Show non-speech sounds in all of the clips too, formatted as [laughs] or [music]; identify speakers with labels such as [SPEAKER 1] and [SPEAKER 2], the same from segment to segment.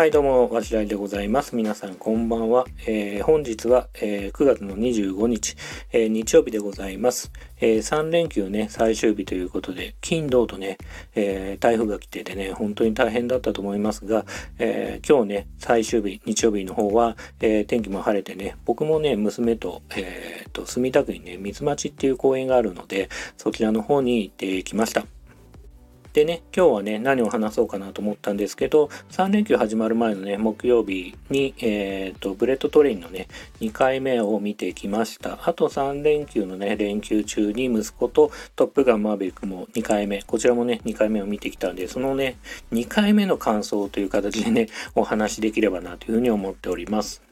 [SPEAKER 1] はいどうも、わしらいでございます。皆さんこんばんは。えー、本日は、えー、9月の25日、えー、日曜日でございます。え3連休ね、最終日ということで、金土とね、え台風が来ててね、本当に大変だったと思いますが、え今日ね、最終日、日曜日の方は、え天気も晴れてね、僕もね、娘と、えー、と、墨田区にね、水町っていう公園があるので、そちらの方に行ってきました。でね、今日はね、何を話そうかなと思ったんですけど、3連休始まる前のね、木曜日に、えっ、ー、と、ブレットトレインのね、2回目を見てきました。あと3連休のね、連休中に息子とトップガンマーベリックも2回目、こちらもね、2回目を見てきたんで、そのね、2回目の感想という形でね、お話しできればなというふうに思っております。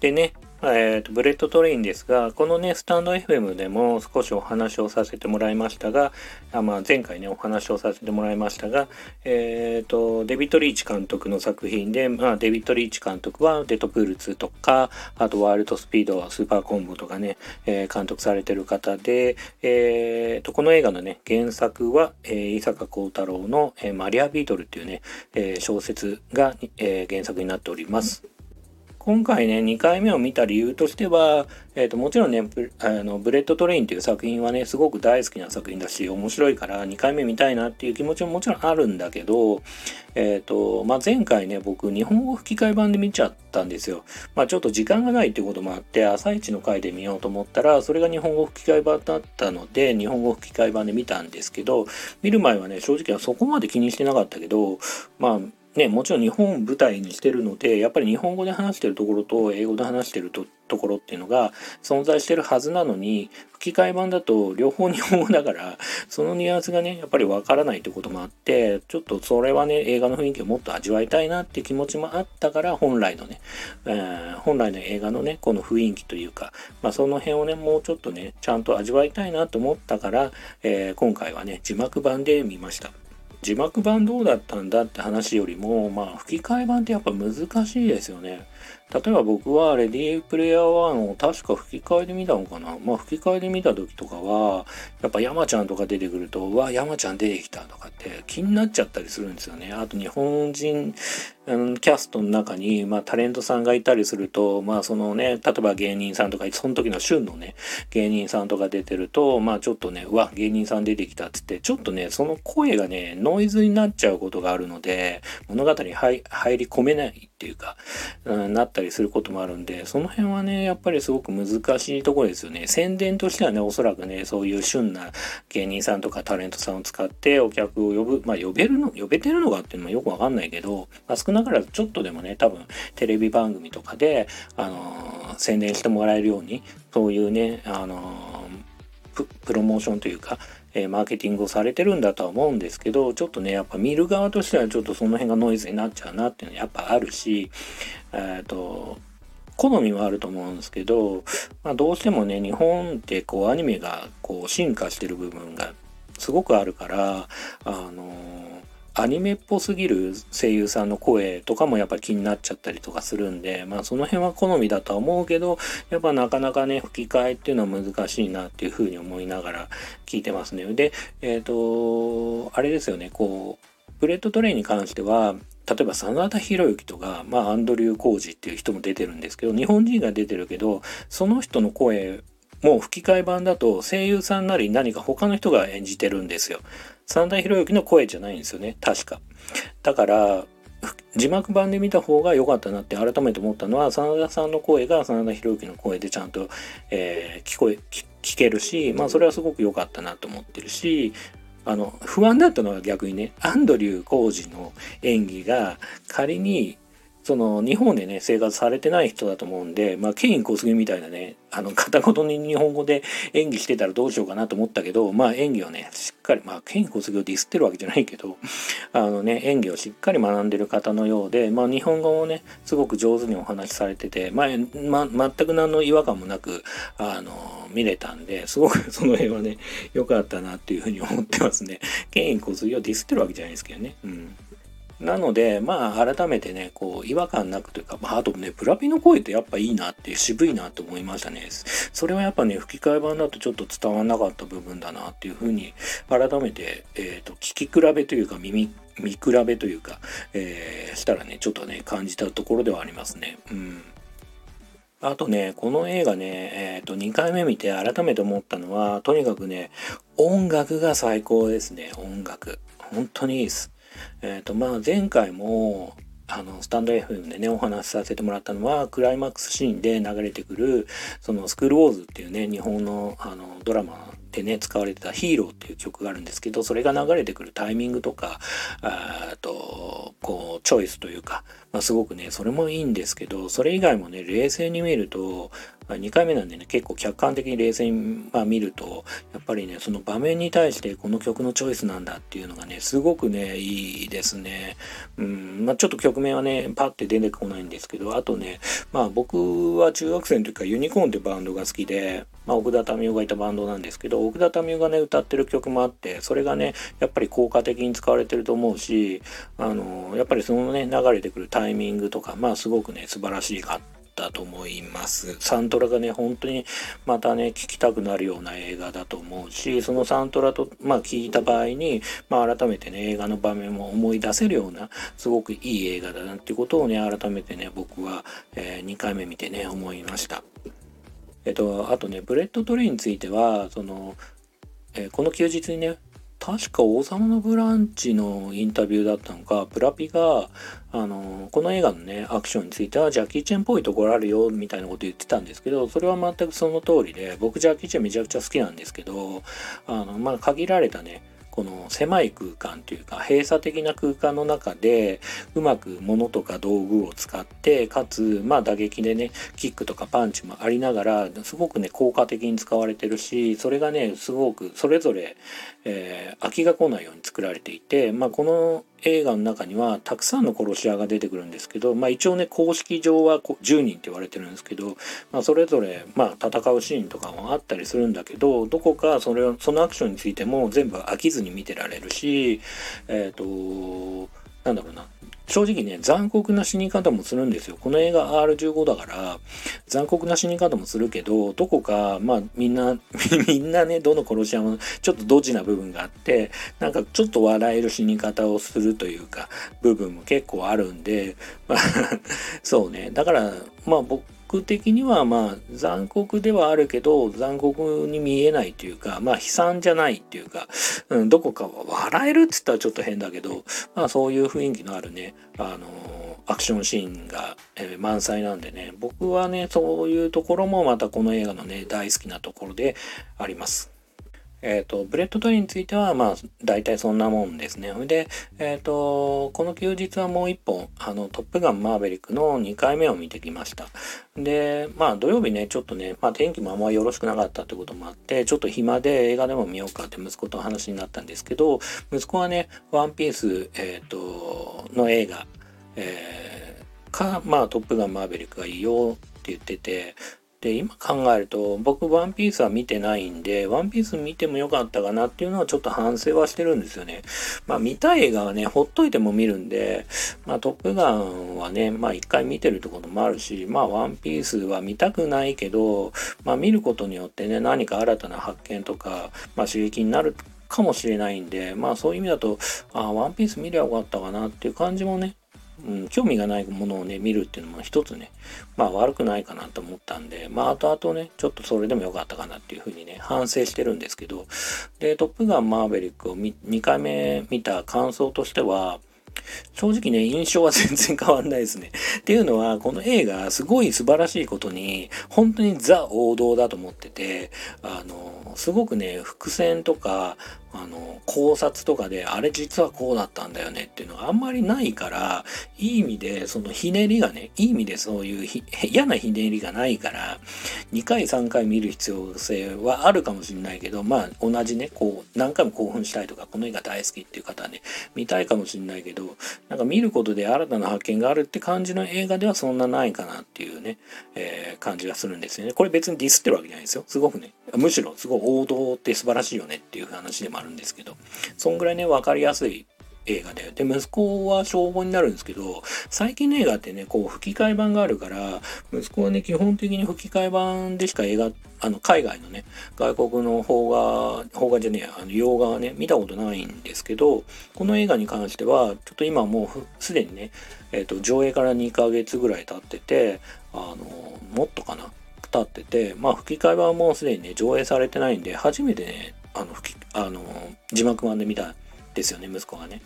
[SPEAKER 1] でね、えーと、ブレットトレインですが、このね、スタンド FM でも少しお話をさせてもらいましたが、あまあ、前回ね、お話をさせてもらいましたが、えっ、ー、と、デビット・リーチ監督の作品で、まあ、デビット・リーチ監督はデッドプール2とか、あとワールドスピード、スーパーコンボとかね、えー、監督されてる方で、えーと、この映画のね、原作は、えー、伊坂幸太郎の、えー、マリア・ビートルっていうね、えー、小説が、えー、原作になっております。今回ね、2回目を見た理由としては、えっ、ー、と、もちろんね、あの、ブレットトレインっていう作品はね、すごく大好きな作品だし、面白いから2回目見たいなっていう気持ちももちろんあるんだけど、えっ、ー、と、まあ、前回ね、僕、日本語吹き替え版で見ちゃったんですよ。まあ、ちょっと時間がないってこともあって、朝一の回で見ようと思ったら、それが日本語吹き替え版だったので、日本語吹き替え版で見たんですけど、見る前はね、正直はそこまで気にしてなかったけど、まあ、ね、もちろん日本舞台にしてるのでやっぱり日本語で話してるところと英語で話してるとところっていうのが存在してるはずなのに吹き替え版だと両方日本語だからそのニュアンスがねやっぱりわからないってこともあってちょっとそれはね映画の雰囲気をもっと味わいたいなって気持ちもあったから本来のね、えー、本来の映画のねこの雰囲気というか、まあ、その辺をねもうちょっとねちゃんと味わいたいなと思ったから、えー、今回はね字幕版で見ました。字幕版どうだったんだって話よりも、まあ、吹き替え版ってやっぱ難しいですよね。例えば僕はレディープレイヤー1を確か吹き替えで見たのかな。まあ吹き替えで見た時とかは、やっぱ山ちゃんとか出てくると、うわ、山ちゃん出てきたとかって気になっちゃったりするんですよね。あと日本人キャストの中に、まあ、タレントさんがいたりすると、まあ、そのね、例えば芸人さんとか、その時の旬のね、芸人さんとか出てると、まあ、ちょっとね、うわ、芸人さん出てきたっつって、ちょっとね、その声がね、ノイズになっちゃうことがあるので、物語に入り込めないっていうか、うん、なったりすることもあるんで、その辺はね、やっぱりすごく難しいところですよね。宣伝としてはね、おそらくね、そういう旬な芸人さんとかタレントさんを使ってお客を呼ぶ、まあ、呼べるの、呼べてるのかっていうのもよくわかんないけど、まあ、少なからちょっとでもね多分テレビ番組とかで、あの、宣伝してもらえるようにそういうね、あの、プロモーションというか、えー、マーケティングをされてるんだとは思うんですけどちょっとねやっぱ見る側としてはちょっとその辺がノイズになっちゃうなっていうのはやっぱあるしえっ、と好みはあると思うんですけど、まあ、どうしてもね日本ってこうアニメがこう進化してる部分がすごくあるからあのアニメっぽすぎる声優さんの声とかもやっぱり気になっちゃったりとかするんで、まあその辺は好みだとは思うけど、やっぱなかなかね、吹き替えっていうのは難しいなっていうふうに思いながら聞いてますね。で、えっ、ー、と、あれですよね、こう、ブレットトレインに関しては、例えば真田広之とか、まあアンドリュー・コージっていう人も出てるんですけど、日本人が出てるけど、その人の声もう吹き替え版だと声優さんなり何か他の人が演じてるんですよ。真田広之の声じゃないんですよね確か。だから字幕版で見た方が良かったなって改めて思ったのは真田さんの声が真田広之の声でちゃんと、えー、聞こえ聞けるしまあそれはすごく良かったなと思ってるしあの不安だったのは逆にねアンドリュー浩二の演技が仮にその日本でね生活されてない人だと思うんで、まあ、ケイン小杉みたいなねあの片言に日本語で演技してたらどうしようかなと思ったけどまあ演技をねしっかりまあケイン小杉をディスってるわけじゃないけどあのね演技をしっかり学んでる方のようで、まあ、日本語をねすごく上手にお話しされてて、まあま、全く何の違和感もなくあの見れたんですごく [laughs] その辺はね良かったなっていうふうに思ってますね。ケイン小杉をディスってるわけじゃないですけどね。うんなので、まあ、改めてね、こう、違和感なくというか、まあ、あとね、ブラピの声ってやっぱいいなって、渋いなって思いましたね。それはやっぱね、吹き替え版だとちょっと伝わらなかった部分だなっていうふうに、改めて、えっ、ー、と、聞き比べというか、耳、見比べというか、えー、したらね、ちょっとね、感じたところではありますね。うん。あとね、この映画ね、えっ、ー、と、2回目見て改めて思ったのは、とにかくね、音楽が最高ですね、音楽。本当にいいです。えっ、ー、と、まあ、前回も、あの、スタンド FM でね、お話しさせてもらったのは、クライマックスシーンで流れてくる、その、スクールウォーズっていうね、日本の、あの、ドラマでね、使われてたヒーローっていう曲があるんですけど、それが流れてくるタイミングとか、あと、こう、チョイスというか、まあ、すごくね、それもいいんですけど、それ以外もね、冷静に見ると、まあ、2回目なんでね、結構客観的に冷静に、まあ、見ると、やっぱりね、その場面に対してこの曲のチョイスなんだっていうのがね、すごくね、いいですね。うん、まあ、ちょっと曲名はね、パッて出てこないんですけど、あとね、まあ僕は中学生の時からユニコーンってバンドが好きで、まあ、奥田民生がいたバンドなんですけど、奥田民生がね、歌ってる曲もあって、それがね、やっぱり効果的に使われてると思うし、あの、やっぱりそのね、流れてくるタイミングとか、まあすごくね、素晴らしいかったと思います。サントラがね、本当にまたね、聴きたくなるような映画だと思うし、そのサントラと、まあ聞いた場合に、まあ改めてね、映画の場面も思い出せるような、すごくいい映画だなっていうことをね、改めてね、僕は、えー、2回目見てね、思いました。えっと、あとね、ブレットトレインについては、その、えー、この休日にね、確か王様のブランチのインタビューだったのか、ブラピが、あの、この映画のね、アクションについてはジャッキー・チェンっぽいところあるよ、みたいなこと言ってたんですけど、それは全くその通りで、僕ジャッキー・チェンめちゃくちゃ好きなんですけど、あの、まあ、限られたね、この狭い空間というか閉鎖的な空間の中でうまく物とか道具を使ってかつまあ打撃でねキックとかパンチもありながらすごくね効果的に使われてるしそれがねすごくそれぞれ、えー、飽きが来ないように作られていてまあこの映画の中にはたくさんの殺し屋が出てくるんですけど、まあ、一応ね公式上は10人って言われてるんですけど、まあ、それぞれ、まあ、戦うシーンとかもあったりするんだけどどこかそれそのアクションについても全部飽きずに見てられるしえっ、ー、となんだろうな。正直ね、残酷な死に方もするんですよ。この映画 R15 だから、残酷な死に方もするけど、どこか、まあみんな、[laughs] みんなね、どの殺し屋もちょっとドジな部分があって、なんかちょっと笑える死に方をするというか、部分も結構あるんで、まあ [laughs] そうね。だから、まあ僕、僕的にはまあ残酷ではあるけど残酷に見えないというかまあ悲惨じゃないっていうか、うん、どこかは笑えるって言ったらちょっと変だけどまあそういう雰囲気のあるねあのアクションシーンが、え、満載なんでね僕はねそういうところもまたこの映画のね大好きなところであります。えっ、ー、と、ブレットトレインについては、まあ、大体そんなもんですね。で、えっ、ー、と、この休日はもう一本、あの、トップガンマーベリックの2回目を見てきました。で、まあ、土曜日ね、ちょっとね、まあ、天気もあんまよろしくなかったってこともあって、ちょっと暇で映画でも見ようかって息子と話になったんですけど、息子はね、ワンピース、えっ、ー、と、の映画、えー、か、まあ、トップガンマーベリックがいいよって言ってて、で、今考えると、僕、ワンピースは見てないんで、ワンピース見てもよかったかなっていうのはちょっと反省はしてるんですよね。まあ、見たい映画はね、ほっといても見るんで、まあ、トップガンはね、まあ、一回見てるところもあるし、まあ、ワンピースは見たくないけど、まあ、見ることによってね、何か新たな発見とか、まあ、刺激になるかもしれないんで、まあ、そういう意味だと、あ、ワンピース見りゃよかったかなっていう感じもね、うん、興味がないものをね、見るっていうのも一つね、まあ悪くないかなと思ったんで、まあ後々ね、ちょっとそれでもよかったかなっていうふうにね、反省してるんですけど、で、トップガンマーヴェリックを2回目見た感想としては、正直ね、印象は全然変わんないですね。っていうのは、この映画、すごい素晴らしいことに、本当にザ王道だと思ってて、あの、すごくね、伏線とか、あの、考察とかで、あれ実はこうだったんだよねっていうのがあんまりないから、いい意味で、そのひねりがね、いい意味でそういう嫌なひねりがないから、2回3回見る必要性はあるかもしれないけど、まあ同じね、こう、何回も興奮したいとか、この映画大好きっていう方はね、見たいかもしれないけど、なんか見ることで新たな発見があるって感じの映画ではそんなないかなっていうね、えー、感じがするんですよね。これ別にディスってるわけじゃないですよ。すごくね、むしろすごい王道って素晴らしいよねっていう話でもあるんですけどそんぐらいね分かりやすい映画で。で、息子は小5になるんですけど、最近の映画ってね、こう吹き替え版があるから、息子はね、基本的に吹き替え版でしか映画、あの、海外のね、外国の邦画、邦画じゃねえ、あの、洋画はね、見たことないんですけど、この映画に関しては、ちょっと今もうすでにね、えっ、ー、と、上映から2ヶ月ぐらい経ってて、あの、もっとかな経ってて、まあ、吹き替え版はもうすでにね、上映されてないんで、初めてね、あの、吹き、あの、字幕版で見たですよね、息子がね。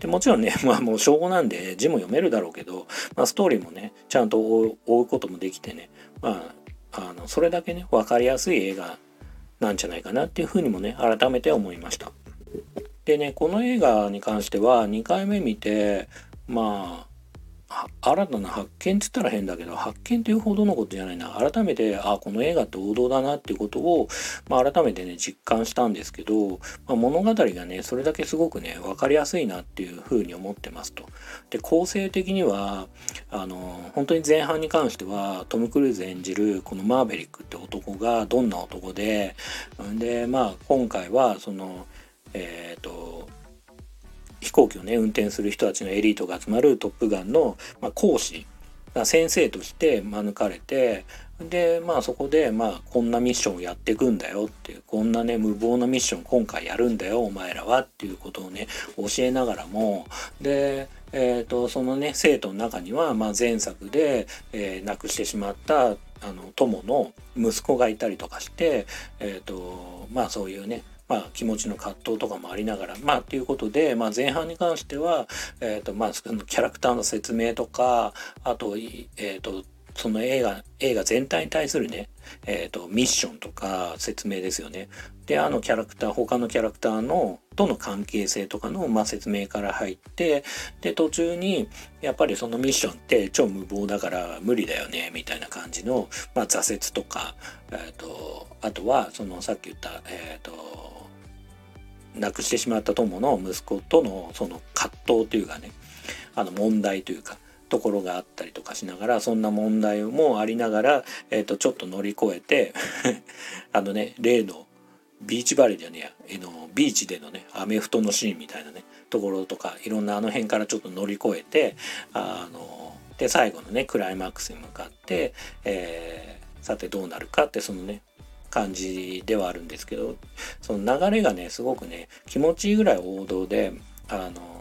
[SPEAKER 1] でもちろんね、[laughs] まあもう小5なんで字も読めるだろうけど、まあ、ストーリーもね、ちゃんと追うこともできてね、まあ、あの、それだけね、分かりやすい映画なんじゃないかなっていうふうにもね、改めて思いました。でね、この映画に関しては2回目見て、まあ、新たな発見っつったら変だけど発見というほどのことじゃないな改めてあこの映画って王道だなっていうことを、まあ、改めてね実感したんですけど、まあ、物語がねそれだけすごくね分かりやすいなっていうふうに思ってますと。で構成的にはあの本当に前半に関してはトム・クルーズ演じるこのマーベリックって男がどんな男ででまあ今回はそのえっ、ー、と飛行機をね運転する人たちのエリートが集まるトップガンの、まあ、講師先生として免れてでまあそこでまあこんなミッションをやっていくんだよっていうこんなね無謀なミッション今回やるんだよお前らはっていうことをね教えながらもでえーと、そのね生徒の中には、まあ、前作で、えー、亡くしてしまったあの友の息子がいたりとかして、えーとまあ、そういうねまあ、気持ちの葛藤とかもありながら、まあ、ということで、まあ、前半に関しては、えっ、ー、と、まあ、そのキャラクターの説明とか、あと、えっ、ー、と、その映画、映画全体に対するね、えっ、ー、と、ミッションとか説明ですよね。で、あのキャラクター、他のキャラクターの、との関係性とかの、まあ、説明から入って、で、途中に、やっぱりそのミッションって超無謀だから無理だよね、みたいな感じの、まあ、挫折とか、えっ、と、あとは、その、さっき言った、えっ、と、亡くしてしまった友の息子とのその葛藤というかねあの問題というかところがあったりとかしながらそんな問題もありながら、えー、とちょっと乗り越えて [laughs] あのね例のビーチバレーじゃねえや、のビーチでのねアメフトのシーンみたいなねところとかいろんなあの辺からちょっと乗り越えてあので最後のねクライマックスに向かって、えー、さてどうなるかってそのね感じではあるんですけどその流れがねすごくね気持ちいいぐらい王道であの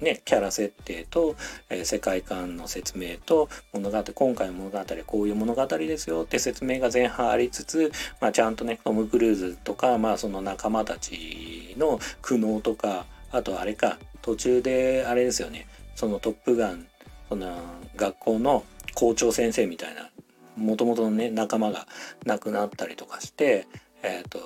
[SPEAKER 1] ね、キャラ設定と、えー、世界観の説明と物語今回の物語はこういう物語ですよって説明が前半ありつつ、まあ、ちゃんとねトム・クルーズとか、まあ、その仲間たちの苦悩とかあとあれか途中であれですよねその「トップガン」その学校の校長先生みたいなもともとのね仲間が亡くなったりとかして、えーと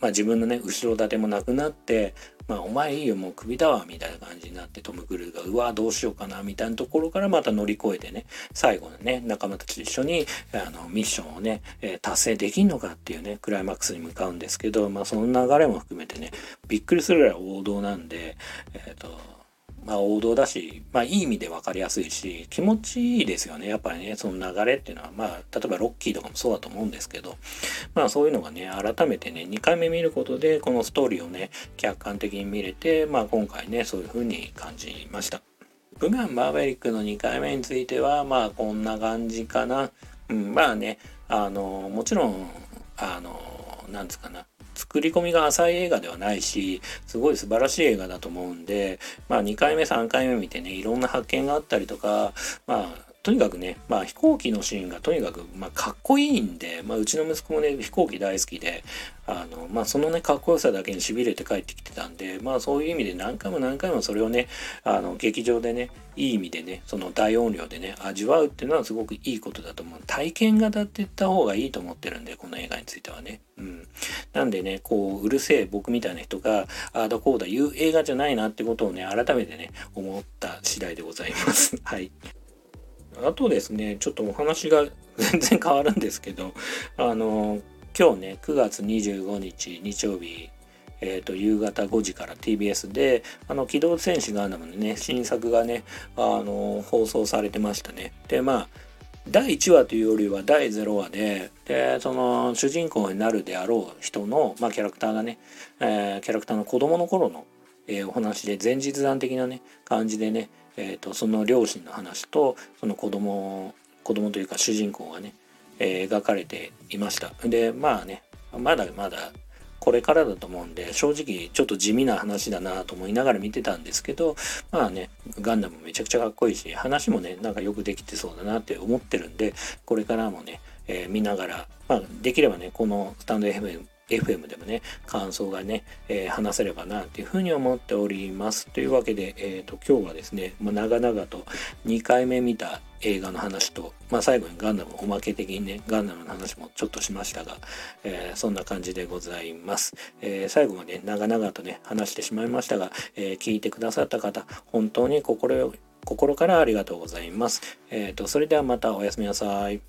[SPEAKER 1] まあ、自分のね後ろ盾もなくなって「まあ、お前いいよもうクビだわ」みたいな感じになってトム・クルーが「うわどうしようかな」みたいなところからまた乗り越えてね最後のね仲間たちと一緒にあのミッションをね、え、達成できんのかっていうねクライマックスに向かうんですけど、まあ、その流れも含めてねびっくりするぐらい王道なんでえっ、ー、とまあ王道だし、まあいい意味で分かりやすいし、気持ちいいですよね。やっぱりね、その流れっていうのは、まあ、例えばロッキーとかもそうだと思うんですけど、まあそういうのがね、改めてね、2回目見ることで、このストーリーをね、客観的に見れて、まあ今回ね、そういう風に感じました。ブガン・バーベリックの2回目については、まあこんな感じかな。うん、まあね、あの、もちろん、あの、なんですかな。作り込みが浅い映画ではないしすごい素晴らしい映画だと思うんでまあ2回目3回目見てねいろんな発見があったりとかまあとにかくね、まあ飛行機のシーンがとにかく、まあ、かっこいいんで、まあうちの息子もね、飛行機大好きで、あの、まあそのね、かっこよさだけに痺れて帰ってきてたんで、まあそういう意味で何回も何回もそれをね、あの、劇場でね、いい意味でね、その大音量でね、味わうっていうのはすごくいいことだと思う。体験型って言った方がいいと思ってるんで、この映画についてはね。うん。なんでね、こう、うるせえ僕みたいな人が、ああだこうだ言う映画じゃないなってことをね、改めてね、思った次第でございます。はい。あとですね、ちょっとお話が [laughs] 全然変わるんですけど、あの、今日ね、9月25日日曜日、えーと、夕方5時から TBS で「あの機動戦士ガンダム」のね新作がねあの放送されてましたね。でまあ第1話というよりは第0話ででその主人公になるであろう人の、まあ、キャラクターがね、えー、キャラクターの子供の頃のえー、お話で前日談的なね感じでね、えーと、その両親の話とその子供子供というか主人公がね、えー、描かれていました。でまあねまだまだこれからだと思うんで正直ちょっと地味な話だなと思いながら見てたんですけどまあねガンダムめちゃくちゃかっこいいし話もねなんかよくできてそうだなって思ってるんでこれからもね、えー、見ながら、まあ、できればねこのスタンド FM FM でもね、感想がね、えー、話せればなっていうふうに思っております。というわけで、えっ、ー、と、今日はですね、まあ、長々と2回目見た映画の話と、まあ、最後にガンダムおまけ的にね、ガンダムの話もちょっとしましたが、えー、そんな感じでございます。え最後まで長々とね、話してしまいましたが、え聞いてくださった方、本当に心心からありがとうございます。えっ、と、それではまたおやすみなさい。